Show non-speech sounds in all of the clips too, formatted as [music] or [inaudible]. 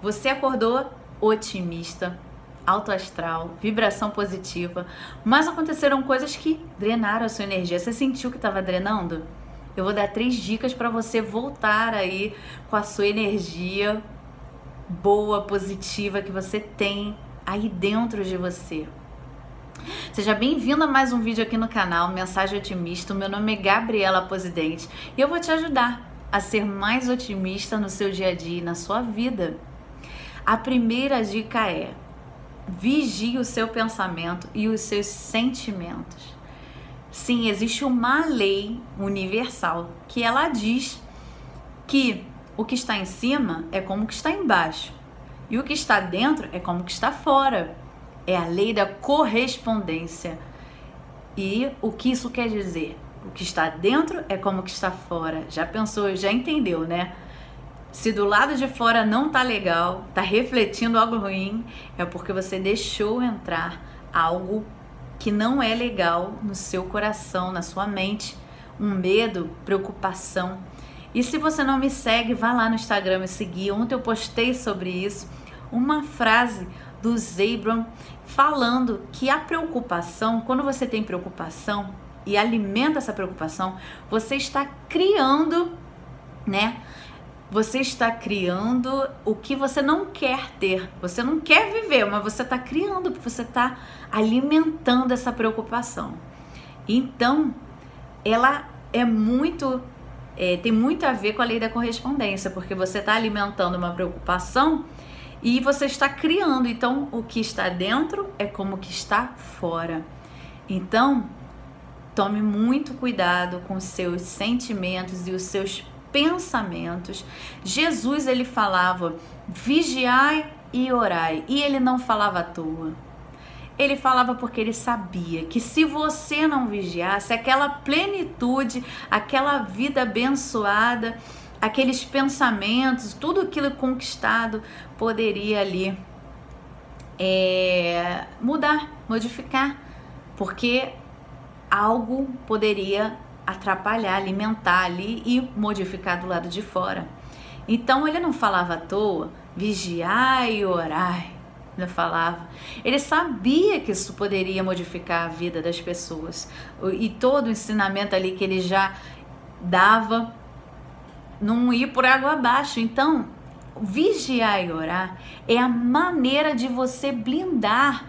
Você acordou otimista, alto astral, vibração positiva, mas aconteceram coisas que drenaram a sua energia. Você sentiu que estava drenando? Eu vou dar três dicas para você voltar aí com a sua energia boa, positiva que você tem aí dentro de você. Seja bem-vindo a mais um vídeo aqui no canal Mensagem Otimista. Meu nome é Gabriela Posidente e eu vou te ajudar a ser mais otimista no seu dia a dia e na sua vida. A primeira dica é: vigie o seu pensamento e os seus sentimentos. Sim, existe uma lei universal que ela diz que o que está em cima é como o que está embaixo e o que está dentro é como o que está fora. É a lei da correspondência. E o que isso quer dizer? O que está dentro é como o que está fora. Já pensou, já entendeu, né? Se do lado de fora não tá legal, tá refletindo algo ruim, é porque você deixou entrar algo que não é legal no seu coração, na sua mente, um medo, preocupação. E se você não me segue, vá lá no Instagram me seguir. Ontem eu postei sobre isso uma frase do Zebron falando que a preocupação, quando você tem preocupação e alimenta essa preocupação, você está criando, né? Você está criando o que você não quer ter. Você não quer viver, mas você está criando, porque você está alimentando essa preocupação. Então, ela é muito. É, tem muito a ver com a lei da correspondência, porque você está alimentando uma preocupação e você está criando. Então, o que está dentro é como o que está fora. Então, tome muito cuidado com os seus sentimentos e os seus pensamentos. Jesus ele falava: vigiai e orai, e ele não falava à toa. Ele falava porque ele sabia que se você não vigiasse, aquela plenitude, aquela vida abençoada, aqueles pensamentos, tudo aquilo conquistado poderia ali é, mudar, modificar, porque algo poderia atrapalhar, alimentar ali e modificar do lado de fora. Então ele não falava à toa, vigiai e orai. Ele falava. Ele sabia que isso poderia modificar a vida das pessoas. E todo o ensinamento ali que ele já dava não ir por água abaixo. Então, vigiar e orar é a maneira de você blindar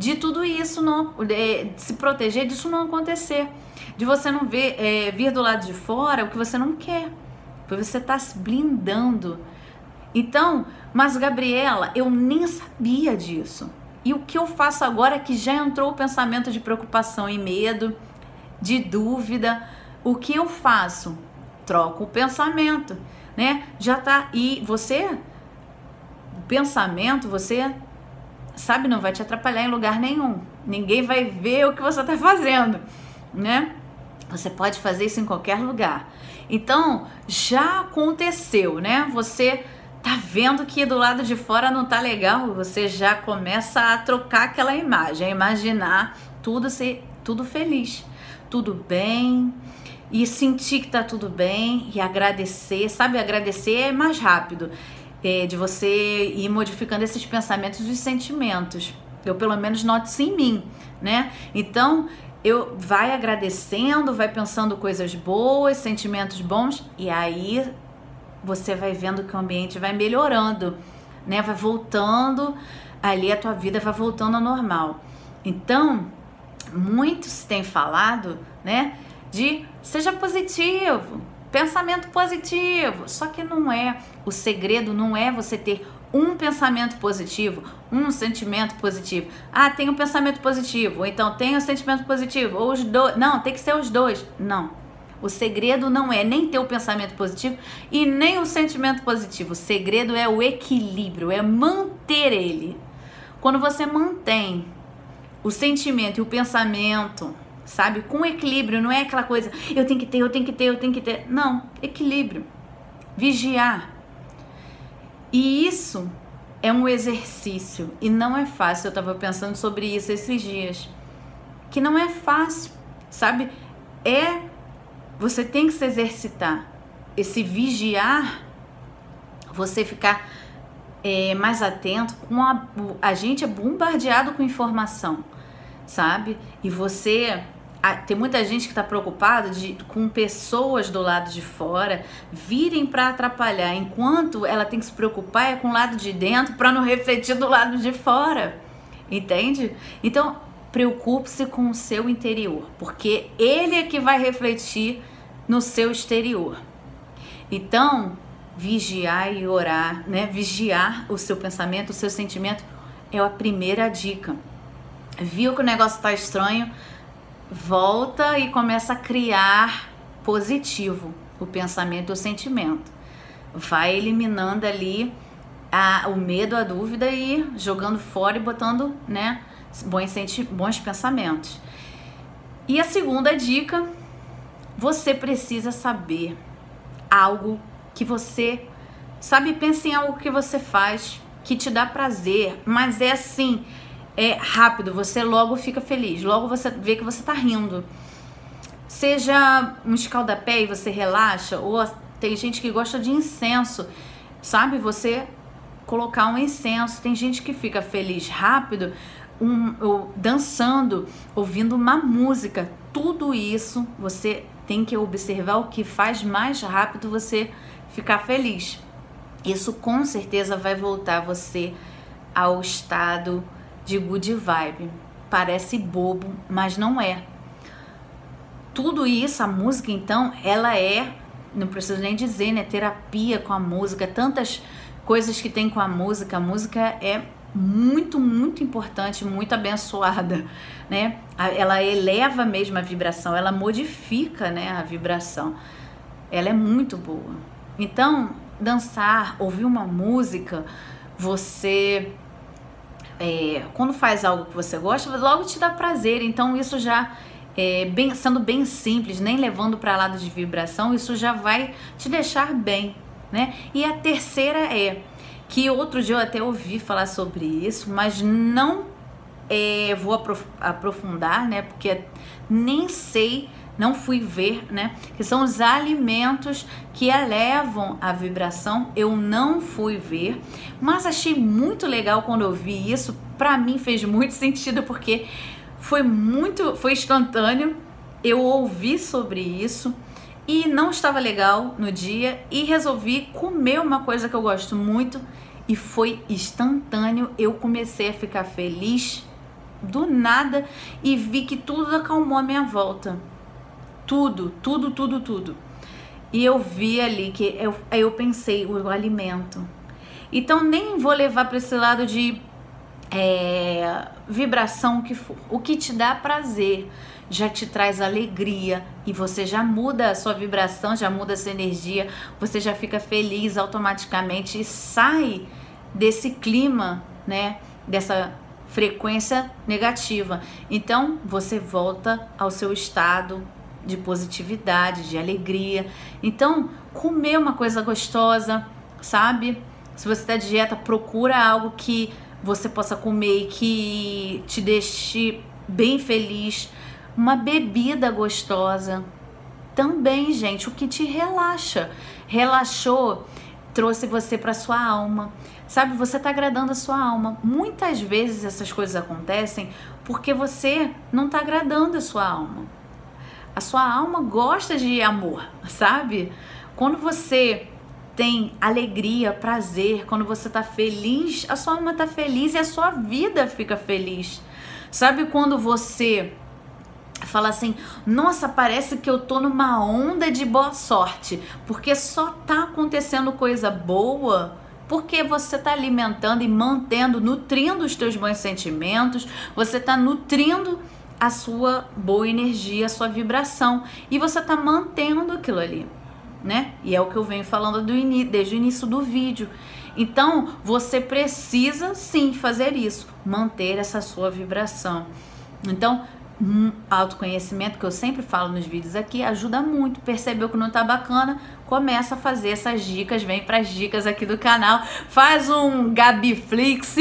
de tudo isso não de se proteger disso não acontecer de você não ver, é, vir do lado de fora o que você não quer, porque você está se blindando. Então, mas Gabriela, eu nem sabia disso. E o que eu faço agora é que já entrou o pensamento de preocupação e medo, de dúvida. O que eu faço? Troco o pensamento, né? Já tá. E você, o pensamento, você sabe, não vai te atrapalhar em lugar nenhum. Ninguém vai ver o que você está fazendo, né? Você pode fazer isso em qualquer lugar. Então, já aconteceu, né? Você tá vendo que do lado de fora não tá legal, você já começa a trocar aquela imagem, a imaginar tudo ser tudo feliz, tudo bem, e sentir que tá tudo bem e agradecer, sabe? Agradecer é mais rápido, é, de você ir modificando esses pensamentos e sentimentos. Eu pelo menos noto isso em mim, né? Então, eu vai agradecendo, vai pensando coisas boas, sentimentos bons e aí você vai vendo que o ambiente vai melhorando, né? Vai voltando ali a tua vida vai voltando ao normal. Então, muitos têm falado, né, de seja positivo, pensamento positivo. Só que não é, o segredo não é você ter um pensamento positivo, um sentimento positivo. Ah, tem um pensamento positivo, ou então tem um sentimento positivo, ou os dois. Não, tem que ser os dois. Não. O segredo não é nem ter o pensamento positivo e nem o sentimento positivo. O segredo é o equilíbrio, é manter ele. Quando você mantém o sentimento e o pensamento, sabe, com equilíbrio, não é aquela coisa, eu tenho que ter, eu tenho que ter, eu tenho que ter. Não, equilíbrio. Vigiar e isso é um exercício e não é fácil. Eu estava pensando sobre isso esses dias. Que não é fácil, sabe? É você tem que se exercitar. Esse vigiar, você ficar é, mais atento com a, a gente é bombardeado com informação, sabe? E você tem muita gente que está preocupada de, com pessoas do lado de fora virem para atrapalhar, enquanto ela tem que se preocupar é com o lado de dentro para não refletir do lado de fora, entende? Então preocupe-se com o seu interior, porque ele é que vai refletir no seu exterior. Então vigiar e orar, né? Vigiar o seu pensamento, o seu sentimento é a primeira dica. Viu que o negócio está estranho? volta e começa a criar positivo o pensamento e o sentimento. Vai eliminando ali a, o medo, a dúvida e jogando fora e botando né, bons, bons pensamentos. E a segunda dica, você precisa saber algo que você sabe, pense em algo que você faz que te dá prazer, mas é assim, é rápido, você logo fica feliz, logo você vê que você tá rindo. Seja um escaldapé e você relaxa, ou tem gente que gosta de incenso, sabe? Você colocar um incenso. Tem gente que fica feliz rápido, um, ou, dançando, ouvindo uma música. Tudo isso você tem que observar o que faz mais rápido você ficar feliz. Isso com certeza vai voltar você ao estado de good vibe. Parece bobo, mas não é. Tudo isso, a música então, ela é, não preciso nem dizer, né? Terapia com a música, tantas coisas que tem com a música. A música é muito, muito importante, muito abençoada, né? Ela eleva mesmo a vibração, ela modifica, né, a vibração. Ela é muito boa. Então, dançar, ouvir uma música, você é, quando faz algo que você gosta, logo te dá prazer. Então isso já é, bem, sendo bem simples, nem levando para lado de vibração, isso já vai te deixar bem, né? E a terceira é que outro dia eu até ouvi falar sobre isso, mas não é, vou aprofundar, né? Porque nem sei não fui ver, né? Que são os alimentos que elevam a vibração. Eu não fui ver, mas achei muito legal quando eu vi isso. Para mim fez muito [laughs] sentido porque foi muito, foi instantâneo. Eu ouvi sobre isso e não estava legal no dia e resolvi comer uma coisa que eu gosto muito e foi instantâneo. Eu comecei a ficar feliz do nada e vi que tudo acalmou à minha volta tudo, tudo, tudo, tudo. E eu vi ali que eu, aí eu pensei, o alimento. Então nem vou levar para esse lado de é, vibração que for. O que te dá prazer já te traz alegria e você já muda a sua vibração, já muda a sua energia, você já fica feliz automaticamente e sai desse clima, né? Dessa frequência negativa. Então você volta ao seu estado de positividade, de alegria. Então, comer uma coisa gostosa, sabe? Se você está dieta, procura algo que você possa comer e que te deixe bem feliz. Uma bebida gostosa. Também, gente, o que te relaxa. Relaxou, trouxe você para sua alma. Sabe, você está agradando a sua alma. Muitas vezes essas coisas acontecem porque você não está agradando a sua alma. A sua alma gosta de amor, sabe? Quando você tem alegria, prazer, quando você tá feliz, a sua alma tá feliz e a sua vida fica feliz. Sabe quando você fala assim: "Nossa, parece que eu tô numa onda de boa sorte, porque só tá acontecendo coisa boa" porque você está alimentando e mantendo, nutrindo os teus bons sentimentos, você está nutrindo a sua boa energia, a sua vibração. E você está mantendo aquilo ali, né? E é o que eu venho falando do desde o início do vídeo. Então, você precisa sim fazer isso, manter essa sua vibração. Então, um autoconhecimento que eu sempre falo nos vídeos aqui ajuda muito. Percebeu que não tá bacana? Começa a fazer essas dicas, vem para as dicas aqui do canal, faz um Gabiflix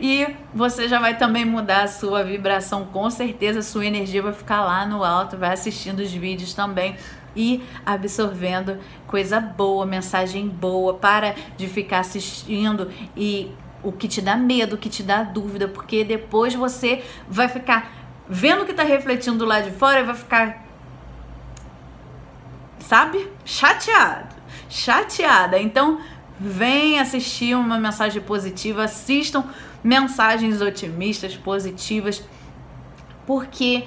e você já vai também mudar a sua vibração, com certeza sua energia vai ficar lá no alto, vai assistindo os vídeos também e absorvendo coisa boa, mensagem boa. Para de ficar assistindo e o que te dá medo, o que te dá dúvida, porque depois você vai ficar vendo que está refletindo do lado de fora vai ficar, sabe, chateado, chateada. Então, vem assistir uma mensagem positiva, assistam mensagens otimistas, positivas, porque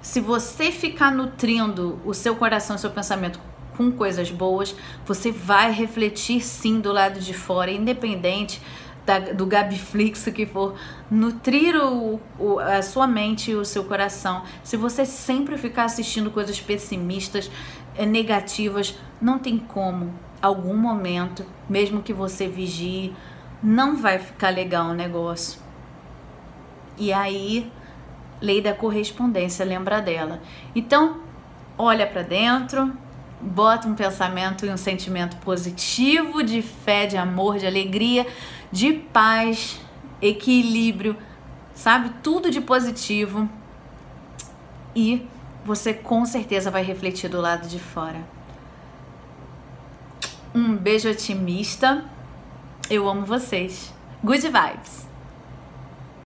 se você ficar nutrindo o seu coração, o seu pensamento com coisas boas, você vai refletir sim do lado de fora, independente da, do Gabiflix que for, nutrir o, o, a sua mente e o seu coração. Se você sempre ficar assistindo coisas pessimistas, eh, negativas, não tem como. Algum momento, mesmo que você vigie, não vai ficar legal o negócio. E aí, lei da correspondência, lembra dela. Então, olha para dentro, bota um pensamento e um sentimento positivo de fé, de amor, de alegria, de paz, equilíbrio, sabe? Tudo de positivo. E você com certeza vai refletir do lado de fora. Um beijo otimista. Eu amo vocês. Good vibes.